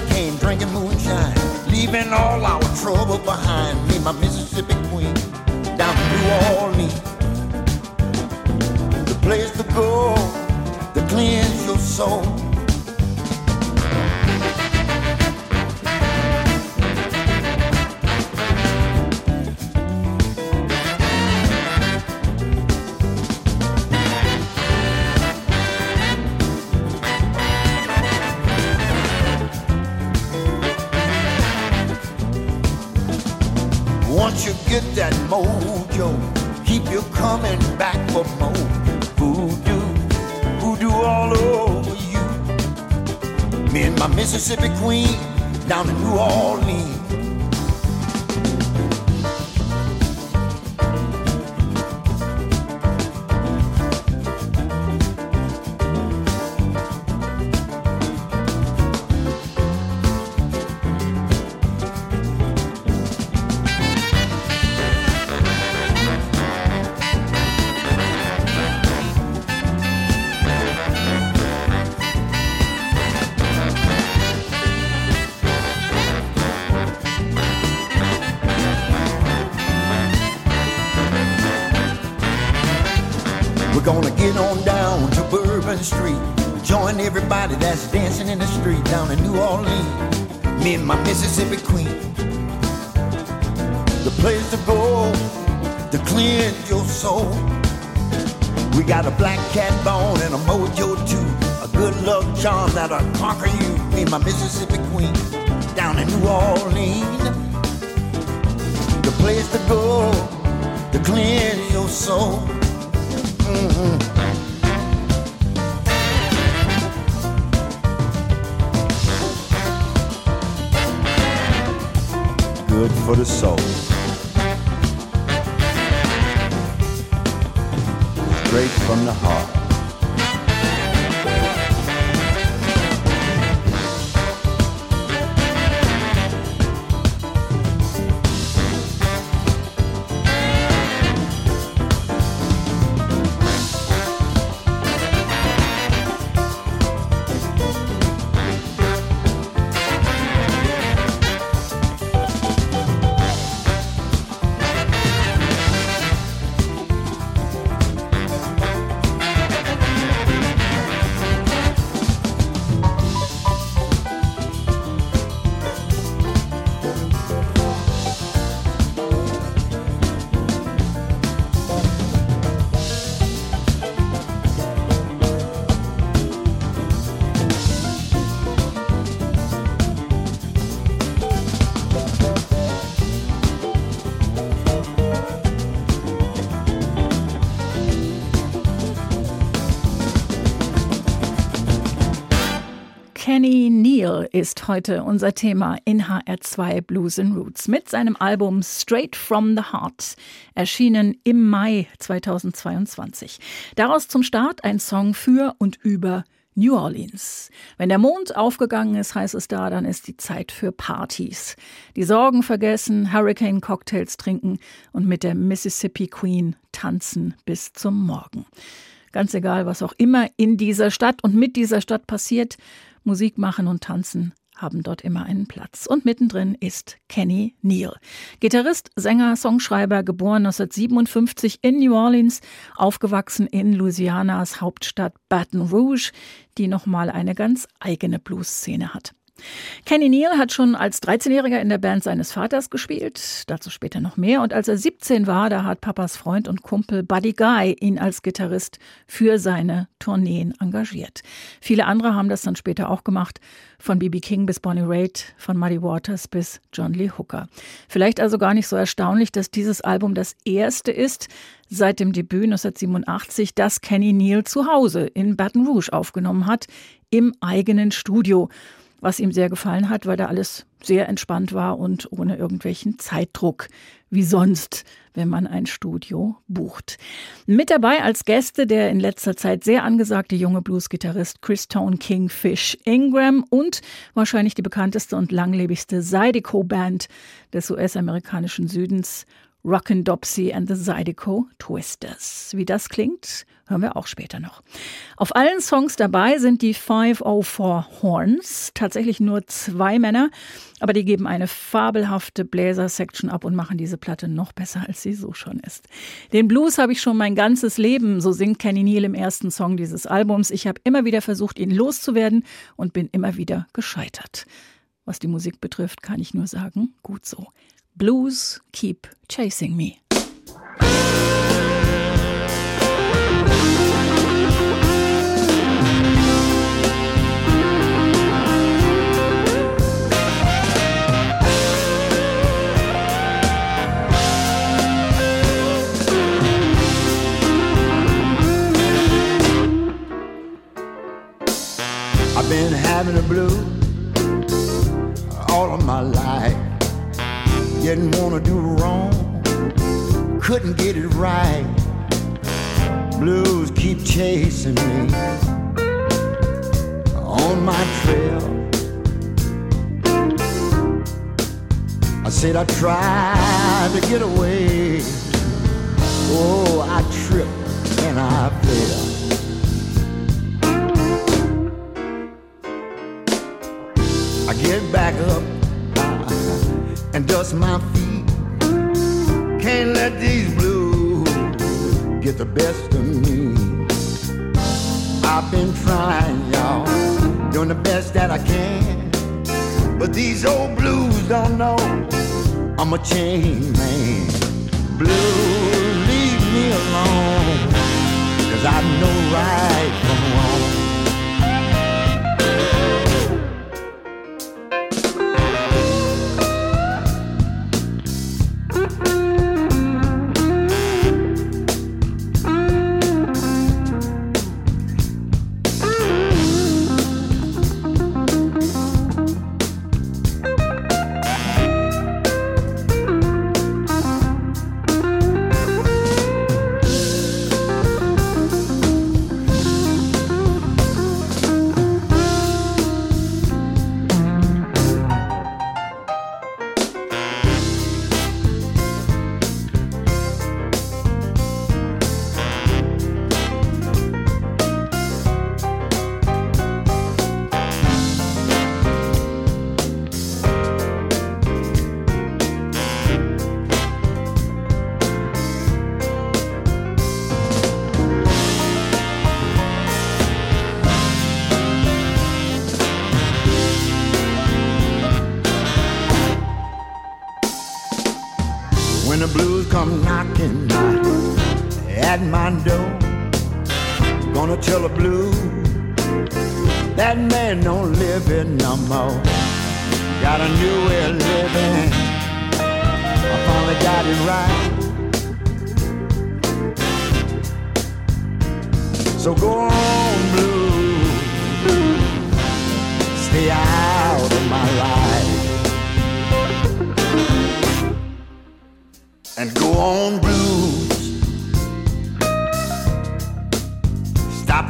Hurricane, drinking moonshine, leaving all our trouble behind. Me, my Mississippi queen, down in New Orleans. The place to go to cleanse your soul. Mojo. Keep you coming back for more. Voodoo, voodoo all over you. Me and my Mississippi queen down in New Orleans. That's dancing in the street down in New Orleans. Me and my Mississippi queen. The place to go to cleanse your soul. We got a black cat bone and a mojo too. A good luck charm that'll conquer you. Me and my Mississippi queen down in New Orleans. The place to go to cleanse your soul. For the soul. Straight from the heart. Ist heute unser Thema in HR2 Blues and Roots mit seinem Album Straight from the Heart, erschienen im Mai 2022. Daraus zum Start ein Song für und über New Orleans. Wenn der Mond aufgegangen ist, heißt es da, dann ist die Zeit für Partys. Die Sorgen vergessen, Hurricane Cocktails trinken und mit der Mississippi Queen tanzen bis zum Morgen. Ganz egal, was auch immer in dieser Stadt und mit dieser Stadt passiert, Musik machen und tanzen haben dort immer einen Platz. Und mittendrin ist Kenny Neal. Gitarrist, Sänger, Songschreiber, geboren 1957 in New Orleans, aufgewachsen in Louisianas Hauptstadt Baton Rouge, die nochmal eine ganz eigene Blues-Szene hat. Kenny Neal hat schon als 13-Jähriger in der Band seines Vaters gespielt, dazu später noch mehr. Und als er 17 war, da hat Papas Freund und Kumpel Buddy Guy ihn als Gitarrist für seine Tourneen engagiert. Viele andere haben das dann später auch gemacht, von B.B. King bis Bonnie Raitt, von Muddy Waters bis John Lee Hooker. Vielleicht also gar nicht so erstaunlich, dass dieses Album das erste ist seit dem Debüt 1987, das Kenny Neal zu Hause in Baton Rouge aufgenommen hat, im eigenen Studio was ihm sehr gefallen hat, weil da alles sehr entspannt war und ohne irgendwelchen Zeitdruck, wie sonst, wenn man ein Studio bucht. Mit dabei als Gäste der in letzter Zeit sehr angesagte junge Bluesgitarrist Chris Tone King Fish Ingram und wahrscheinlich die bekannteste und langlebigste Zydeco Band des US-amerikanischen Südens, Rockin' Dopsy and the Zydeco Twisters. Wie das klingt, hören wir auch später noch. Auf allen Songs dabei sind die 504 Horns, tatsächlich nur zwei Männer, aber die geben eine fabelhafte Bläser-Section ab und machen diese Platte noch besser, als sie so schon ist. Den Blues habe ich schon mein ganzes Leben, so singt Kenny Neal im ersten Song dieses Albums. Ich habe immer wieder versucht, ihn loszuwerden und bin immer wieder gescheitert. Was die Musik betrifft, kann ich nur sagen, gut so. Blues Keep Chasing Me. I've been having a blue all of my life. Didn't want to do wrong, couldn't get it right. Blues keep chasing me on my trail. I said I tried to get away. Oh, I tripped and I fell. I get back up and dust my feet. Can't let these blues get the best of me. I've been trying, y'all, doing the best that I can. But these old blues don't know I'm a chain man. Blues, leave me alone, cause I know right from wrong.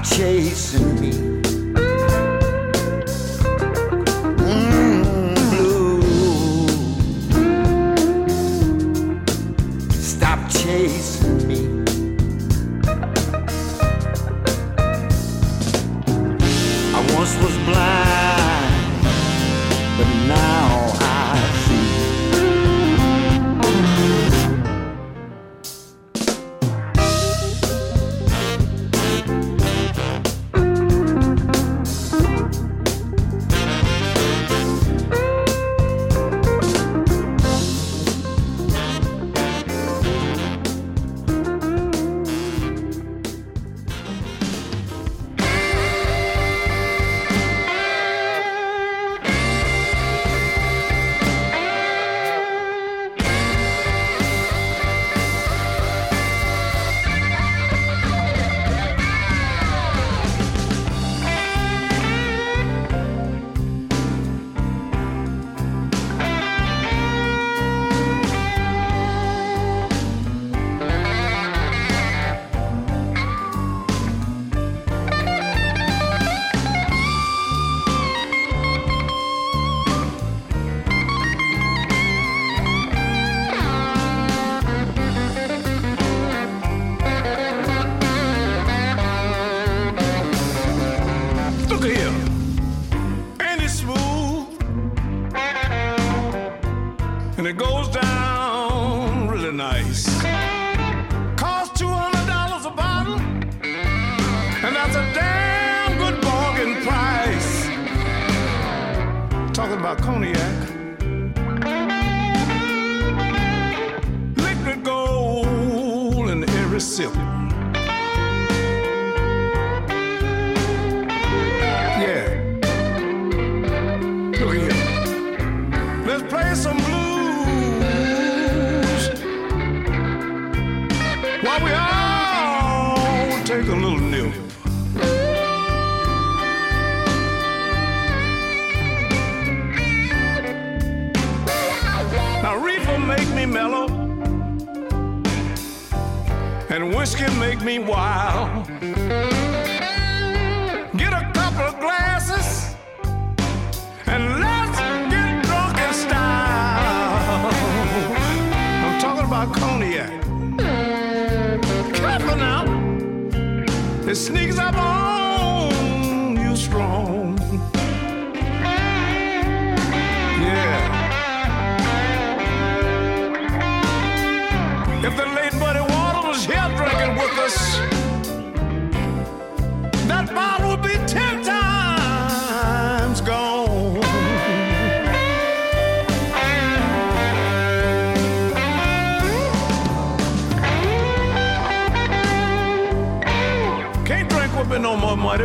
Chasing me. aconteceu?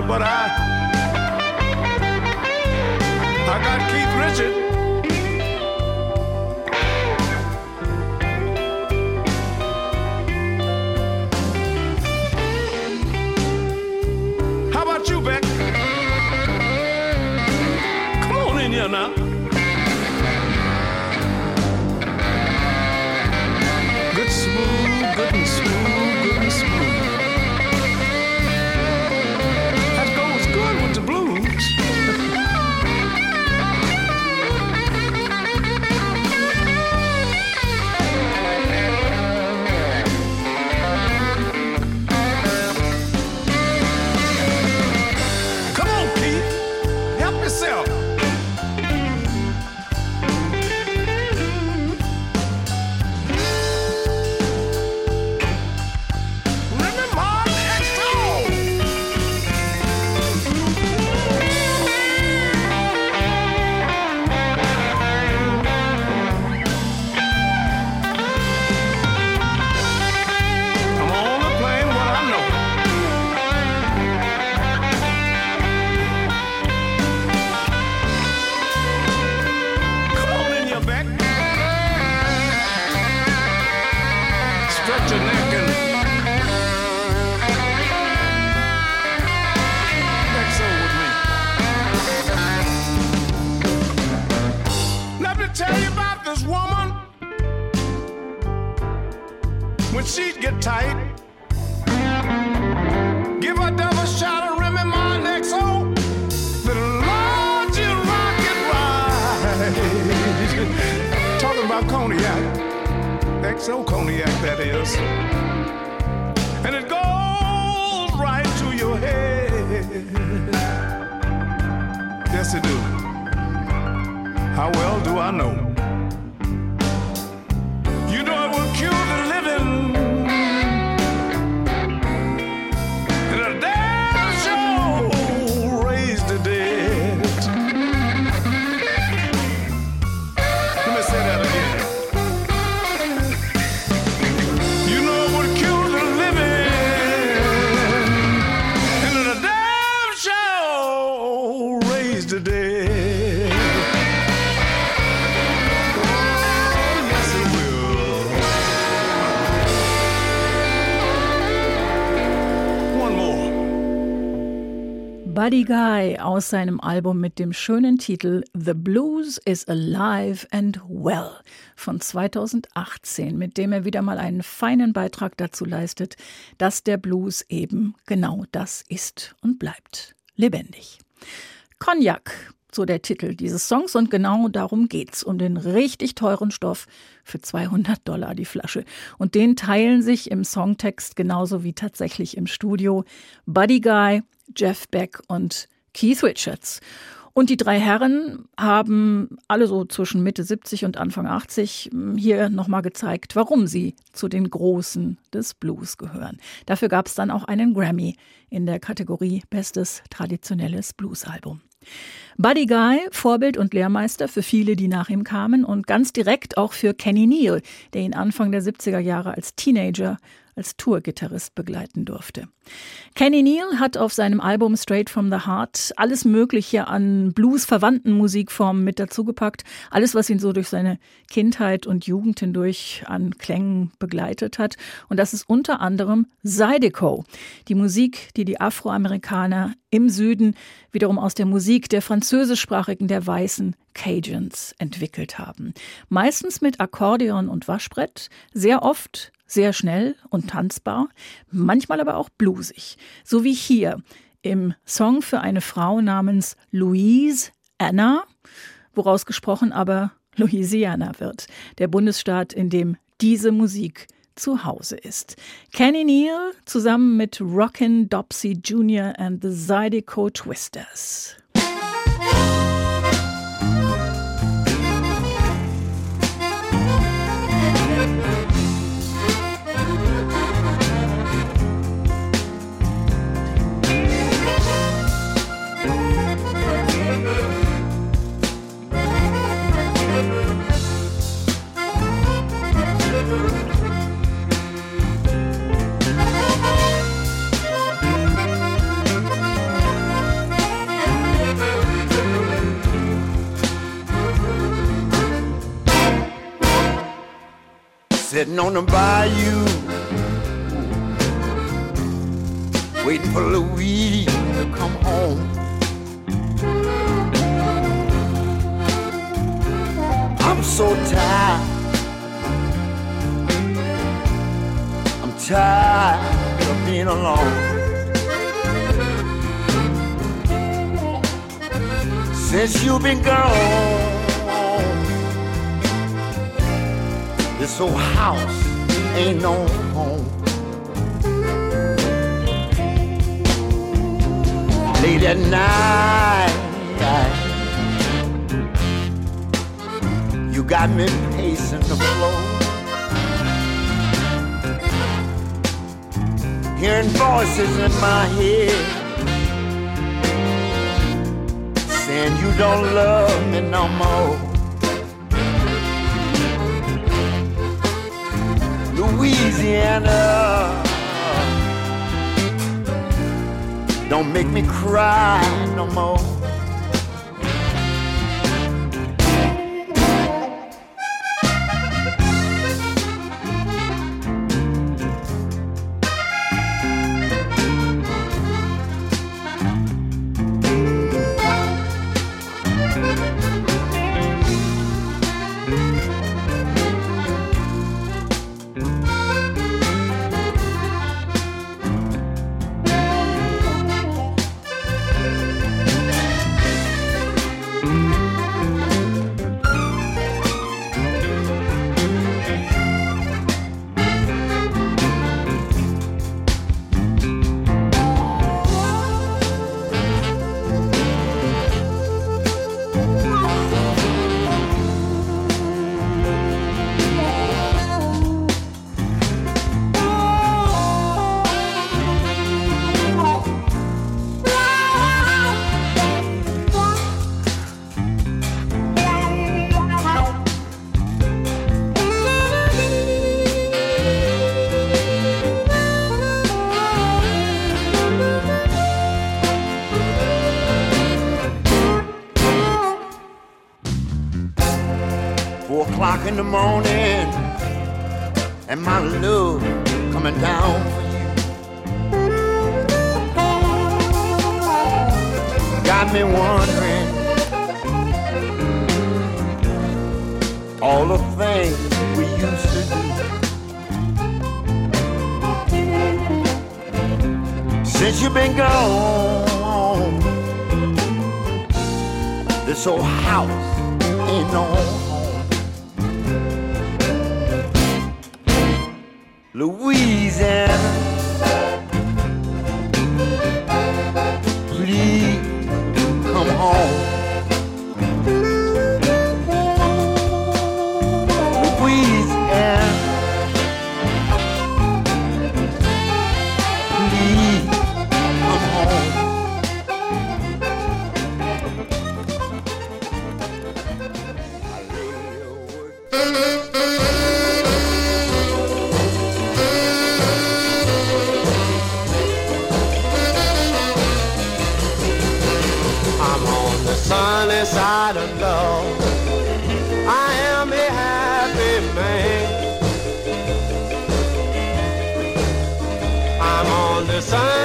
But I Stretch your neck and tell you about this woman. When she'd get tight, XO cognac that is, and it goes right to your head. Yes, it do. How well do I know? Buddy Guy aus seinem Album mit dem schönen Titel The Blues is Alive and Well von 2018, mit dem er wieder mal einen feinen Beitrag dazu leistet, dass der Blues eben genau das ist und bleibt. Lebendig. Cognac, so der Titel dieses Songs und genau darum geht's, um den richtig teuren Stoff für 200 Dollar die Flasche. Und den teilen sich im Songtext genauso wie tatsächlich im Studio Buddy Guy, Jeff Beck und Keith Richards. Und die drei Herren haben alle so zwischen Mitte 70 und Anfang 80 hm, hier nochmal gezeigt, warum sie zu den Großen des Blues gehören. Dafür gab es dann auch einen Grammy in der Kategorie Bestes traditionelles Bluesalbum. Buddy Guy, Vorbild und Lehrmeister für viele, die nach ihm kamen und ganz direkt auch für Kenny Neal, der ihn Anfang der 70er Jahre als Teenager als Tourgitarrist begleiten durfte. Kenny Neal hat auf seinem Album Straight from the Heart alles Mögliche an Blues-verwandten Musikformen mit dazugepackt. Alles, was ihn so durch seine Kindheit und Jugend hindurch an Klängen begleitet hat. Und das ist unter anderem Zydeco, die Musik, die die Afroamerikaner im Süden wiederum aus der Musik der französischsprachigen, der weißen Cajuns entwickelt haben. Meistens mit Akkordeon und Waschbrett, sehr oft sehr schnell und tanzbar, manchmal aber auch bluesig. So wie hier im Song für eine Frau namens Louise Anna, woraus gesprochen aber Louisiana wird, der Bundesstaat, in dem diese Musik zu Hause ist. Kenny Neal zusammen mit Rockin' Dopsy Jr. and the Zydeco Twisters. Sitting on the bayou, waiting for Louise to come home. I'm so tired. I'm tired of being alone. Since you've been gone. This old house ain't no home. Late at night, you got me pacing the floor. Hearing voices in my head saying you don't love me no more. Louisiana. Don't make me cry no more. Since you've been gone, this old house ain't no home. Louisiana. Please come home. I'm on the side.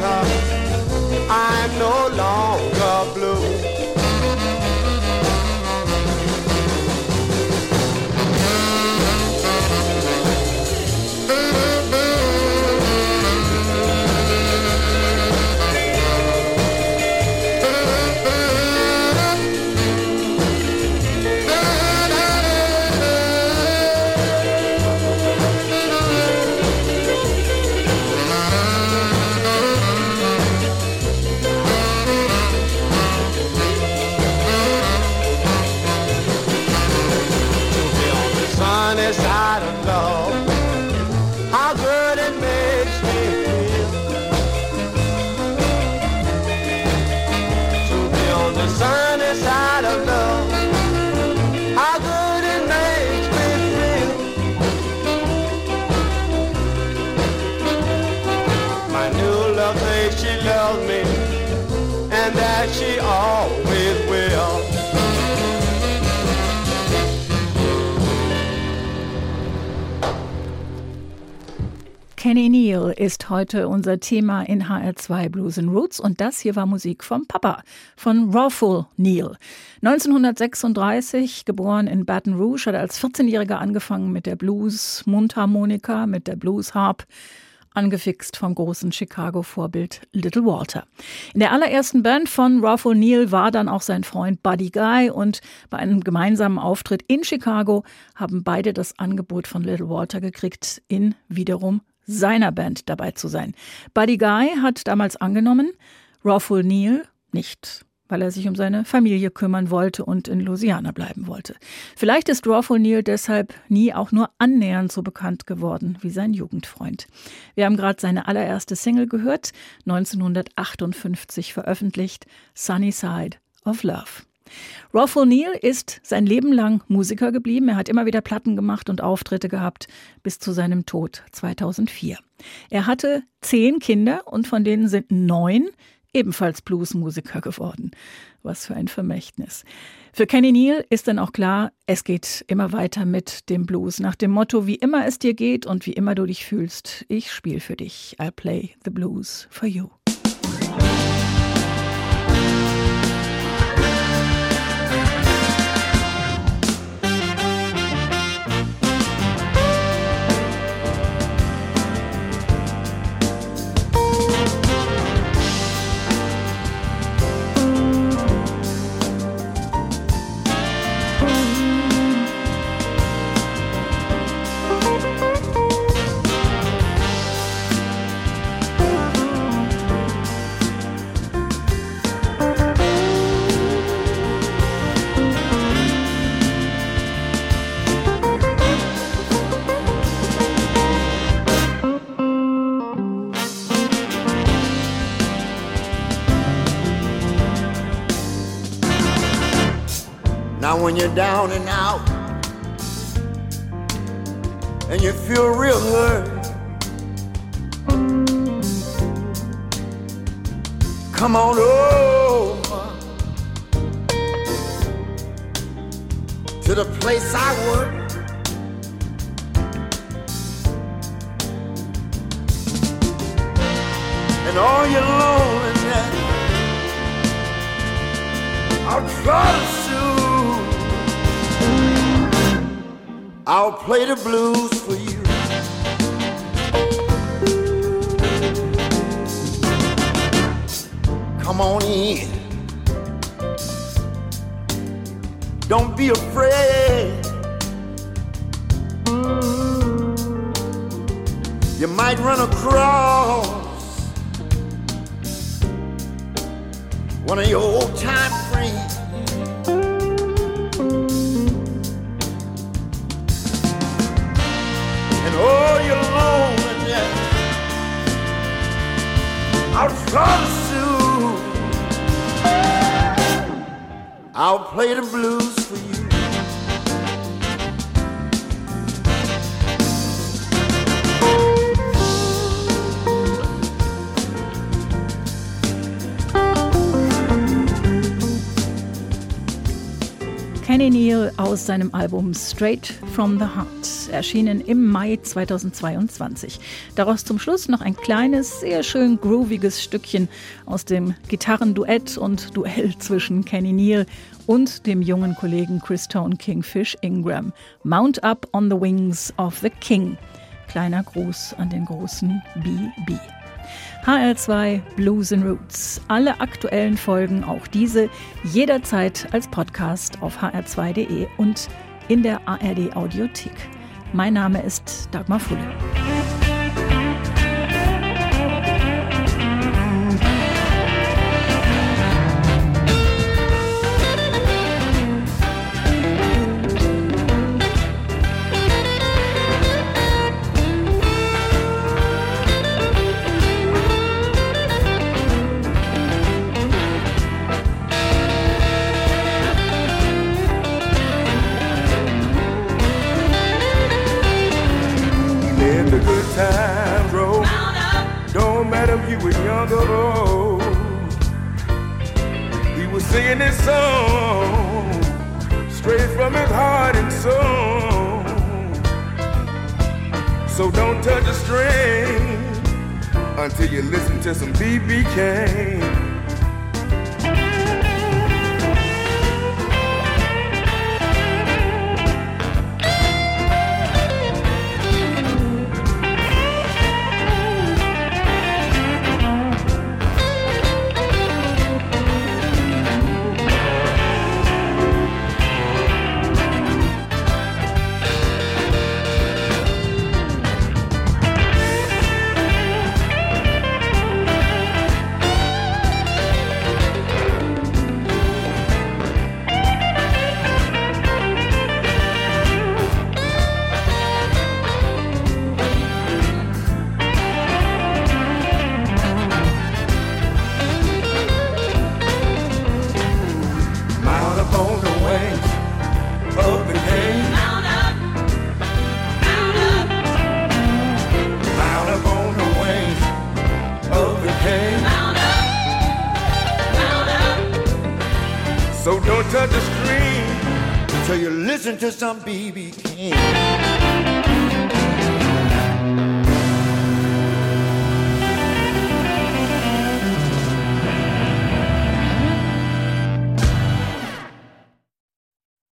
啊。Kenny Neal ist heute unser Thema in HR2 Blues and Roots und das hier war Musik vom Papa, von Rawful Neal. 1936, geboren in Baton Rouge, hat er als 14-Jähriger angefangen mit der Blues-Mundharmonika, mit der Blues-Harp, angefixt vom großen Chicago-Vorbild Little Walter. In der allerersten Band von Rawful Neal war dann auch sein Freund Buddy Guy und bei einem gemeinsamen Auftritt in Chicago haben beide das Angebot von Little Walter gekriegt, in wiederum seiner Band dabei zu sein. Buddy Guy hat damals angenommen, Rawful Neal nicht weil er sich um seine Familie kümmern wollte und in Louisiana bleiben wollte. Vielleicht ist Rawful Neal deshalb nie auch nur annähernd so bekannt geworden wie sein Jugendfreund. Wir haben gerade seine allererste Single gehört, 1958 veröffentlicht, Sunny Side of Love. Rawful Neal ist sein Leben lang Musiker geblieben. Er hat immer wieder Platten gemacht und Auftritte gehabt bis zu seinem Tod 2004. Er hatte zehn Kinder und von denen sind neun ebenfalls Bluesmusiker geworden. Was für ein Vermächtnis. Für Kenny Neal ist dann auch klar, es geht immer weiter mit dem Blues. Nach dem Motto, wie immer es dir geht und wie immer du dich fühlst, ich spiele für dich. I'll play the blues for you. Down and out and you feel real hurt, come on over to the place I work. And all your loneliness, I'll try to I'll play the blues for you. Come on in. Don't be afraid. You might run across one of your old time friends. And all your loneliness, I'll try to soothe. I'll play the blues for you. Kenny Neal aus seinem Album Straight from the Heart, erschienen im Mai 2022. Daraus zum Schluss noch ein kleines, sehr schön grooviges Stückchen aus dem Gitarrenduett und Duell zwischen Kenny Neal und dem jungen Kollegen Chris Tone Kingfish Ingram. Mount Up on the Wings of the King. Kleiner Gruß an den großen BB. HR2 Blues and Roots. Alle aktuellen Folgen, auch diese, jederzeit als Podcast auf hr2.de und in der ARD Audiothek. Mein Name ist Dagmar Fulle. Touch a string until you listen to some BB King.